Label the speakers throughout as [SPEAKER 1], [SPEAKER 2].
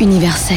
[SPEAKER 1] universel.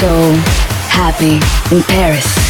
[SPEAKER 2] So happy in Paris.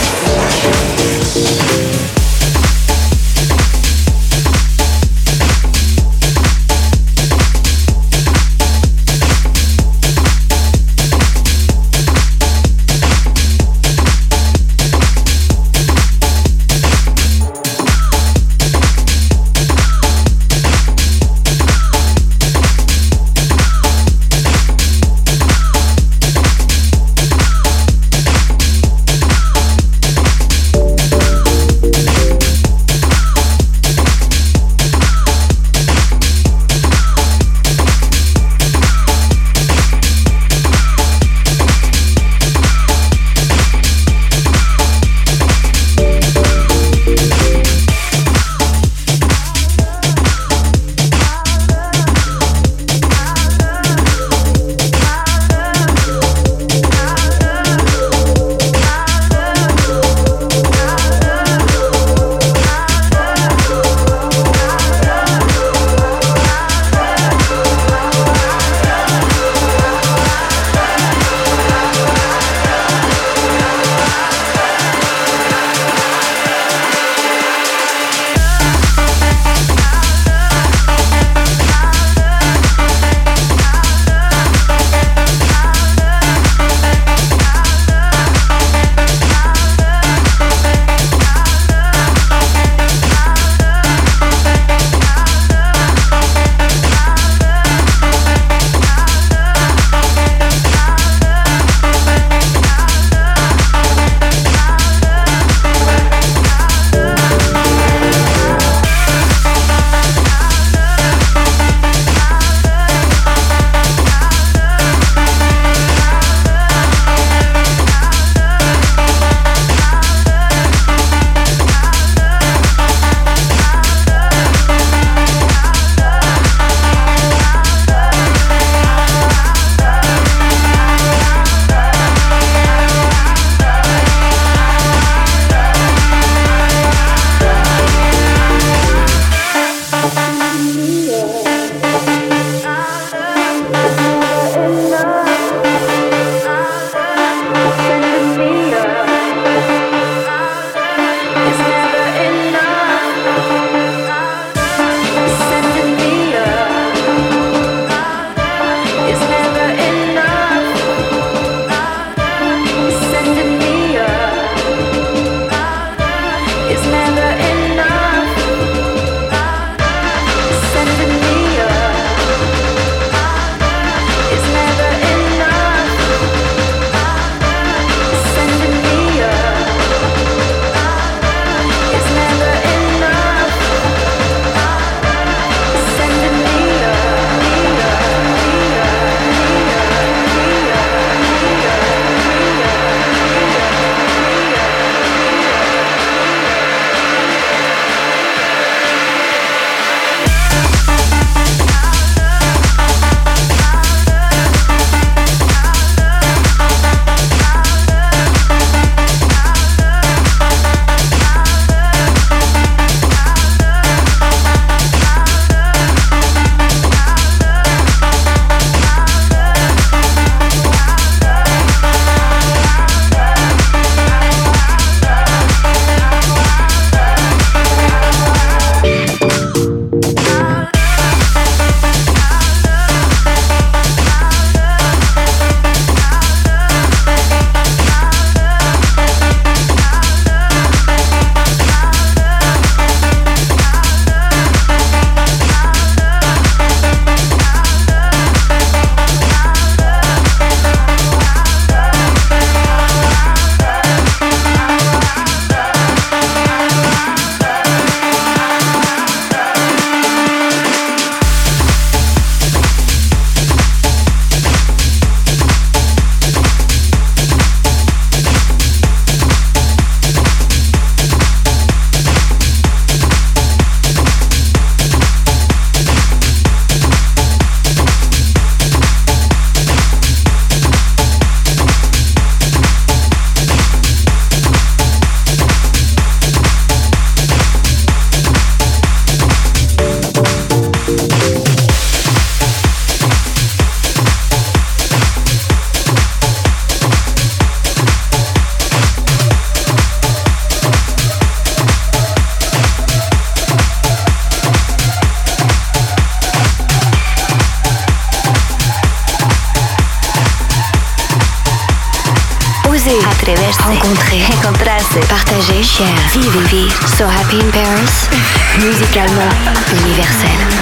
[SPEAKER 3] Universel.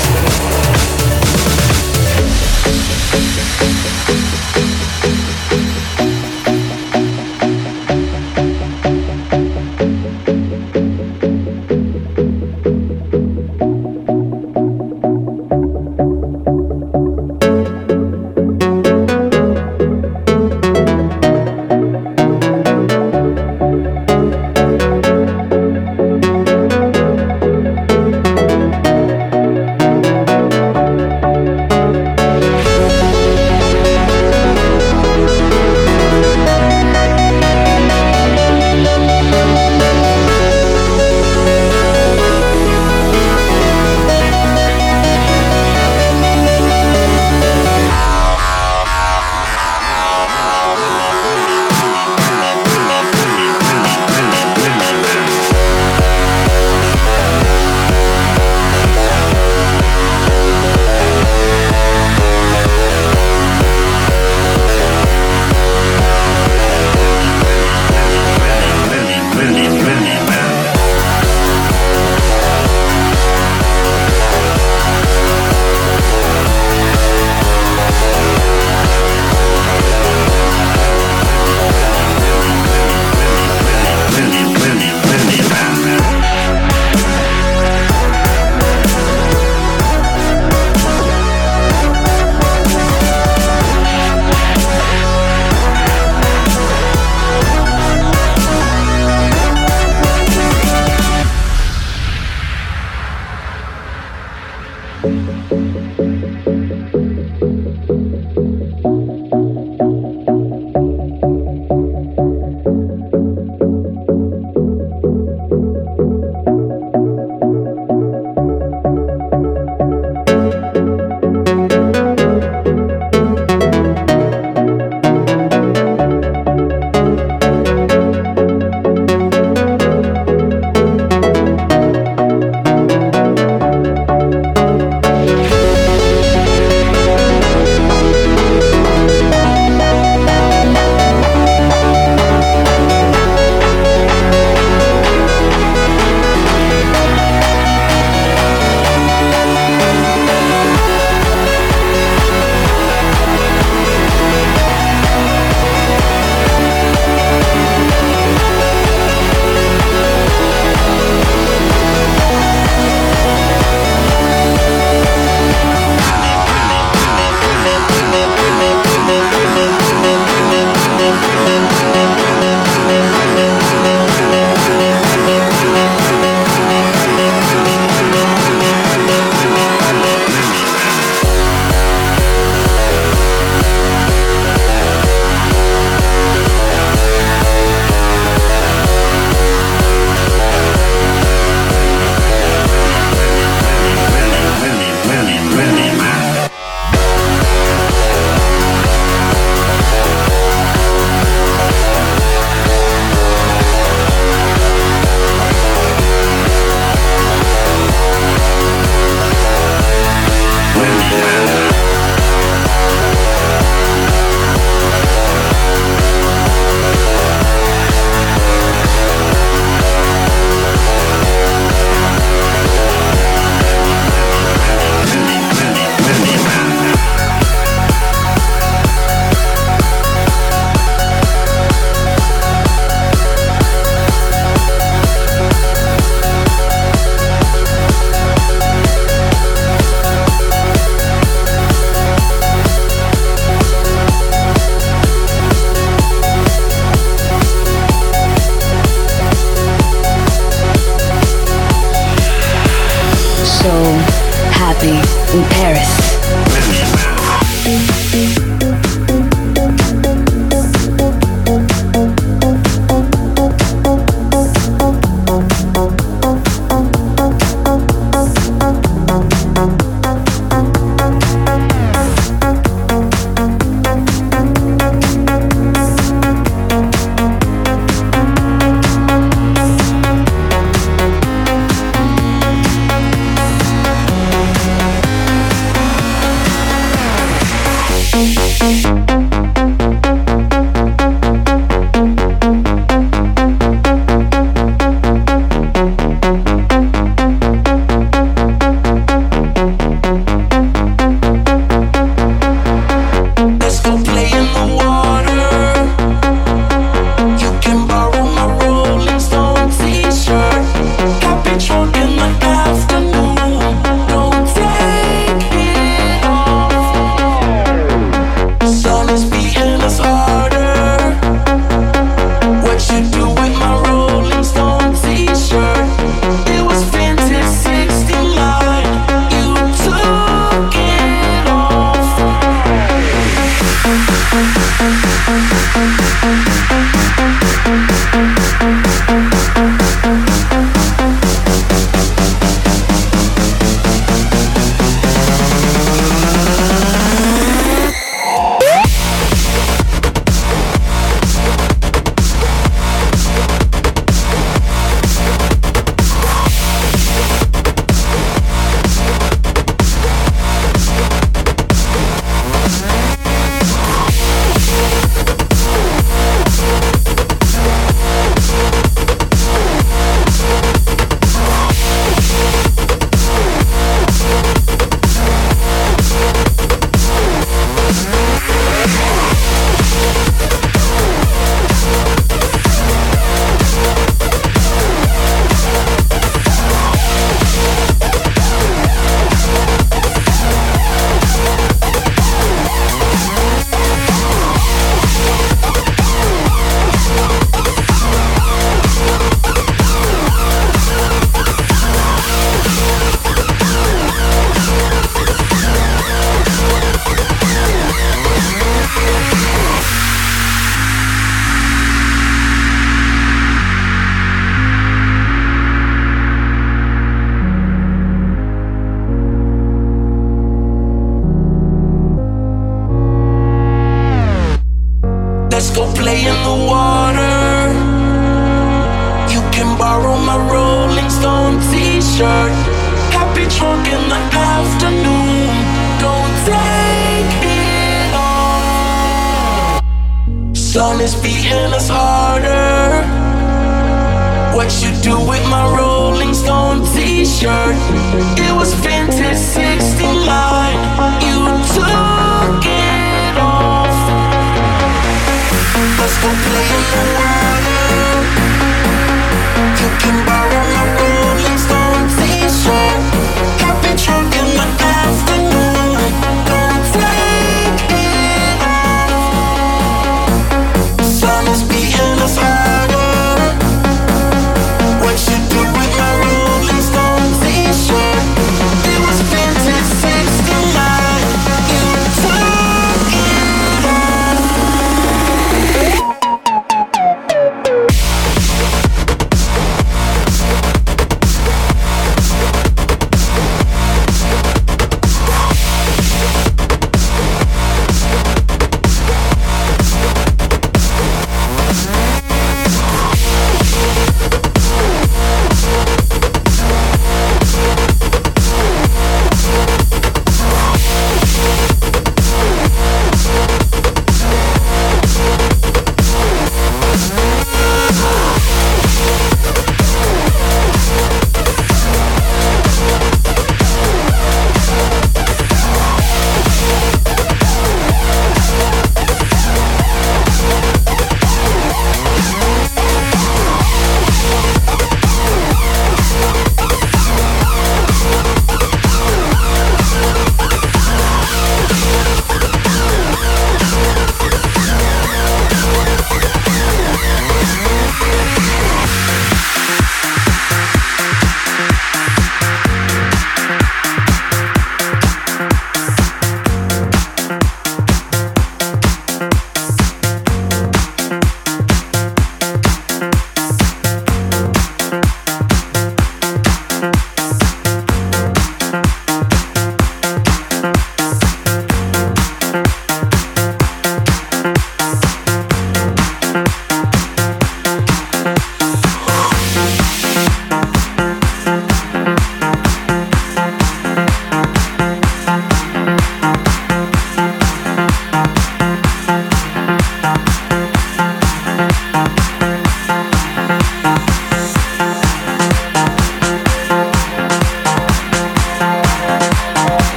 [SPEAKER 4] Is beating us harder. What you do with my Rolling Stone t-shirt? It was vintage 69. You took it off. Let's go play in the water. You can borrow my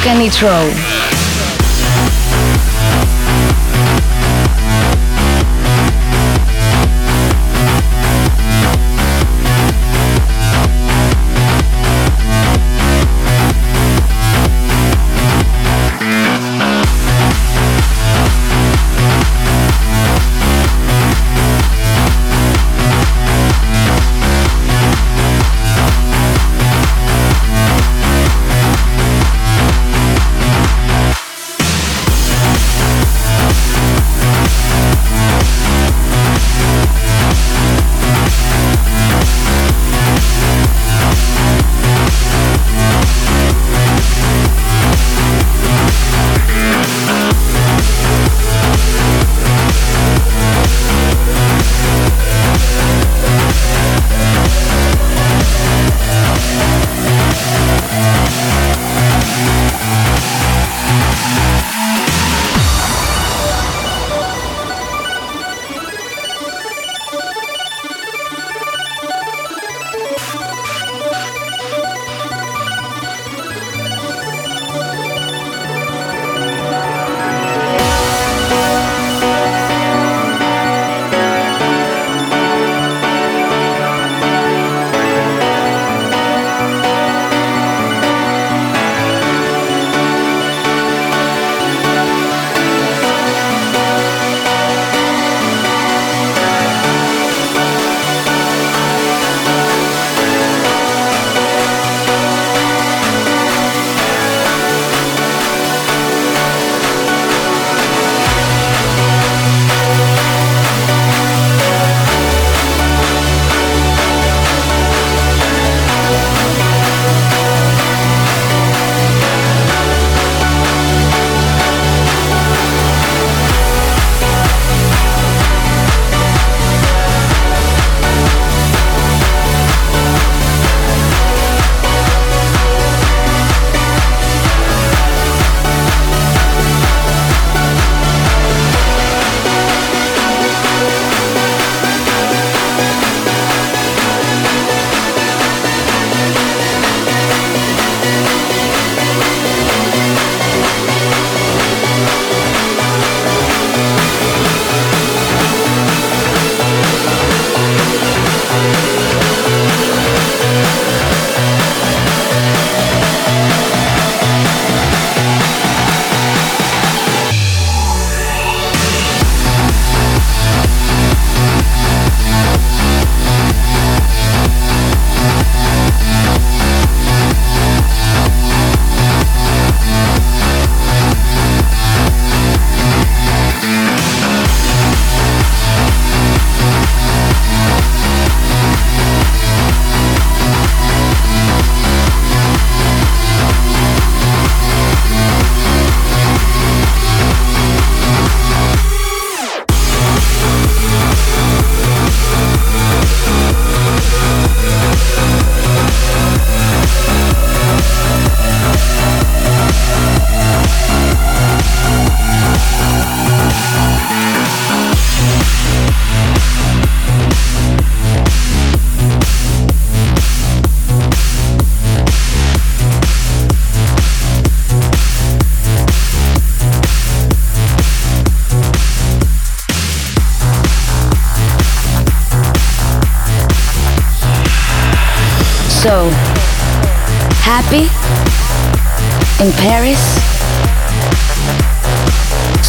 [SPEAKER 1] Michael Canitrot. So,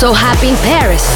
[SPEAKER 5] So happy in Paris.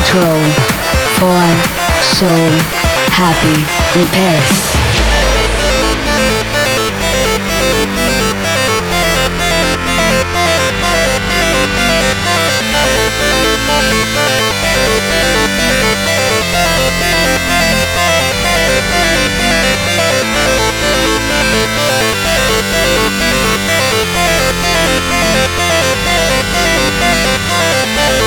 [SPEAKER 6] Canitrot for So Happy in Paris.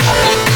[SPEAKER 7] Paris.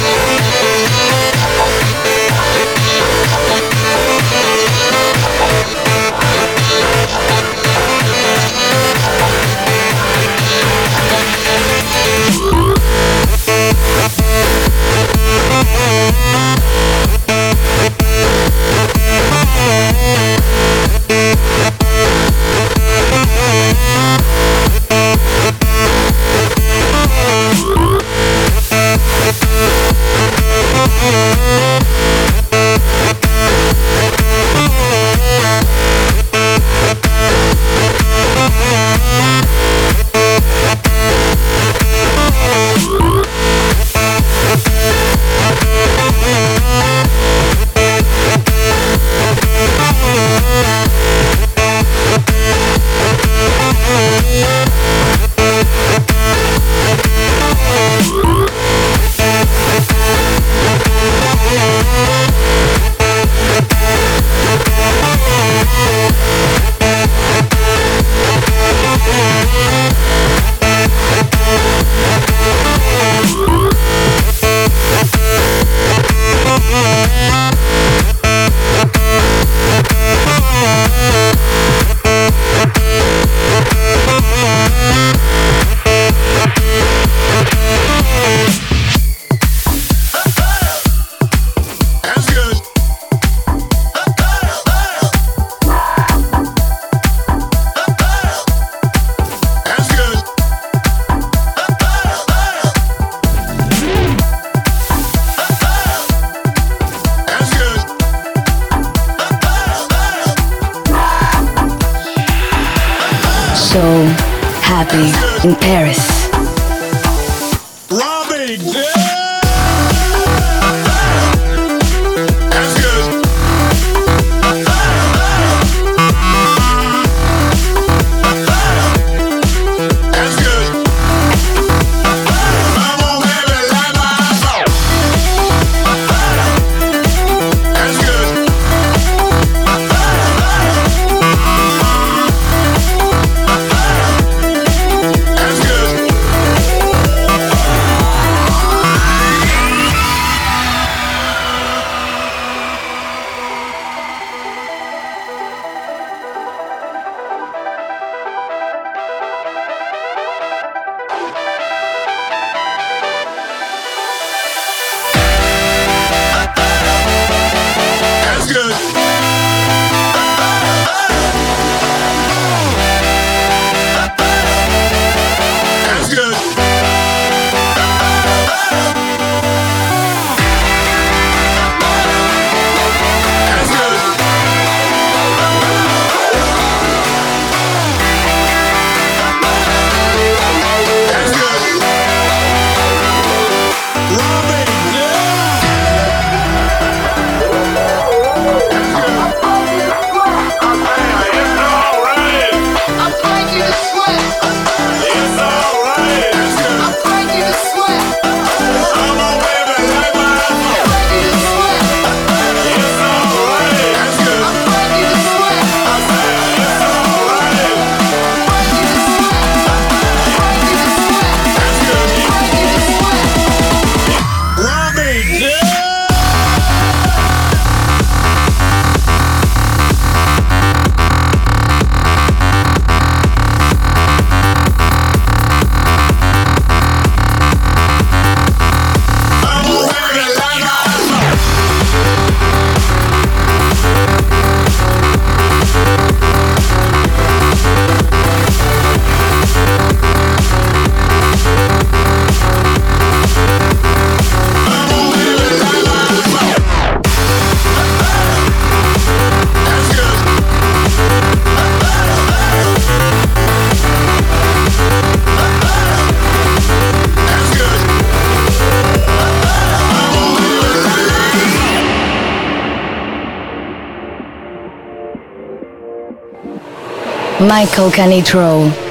[SPEAKER 7] Michael Canitrot.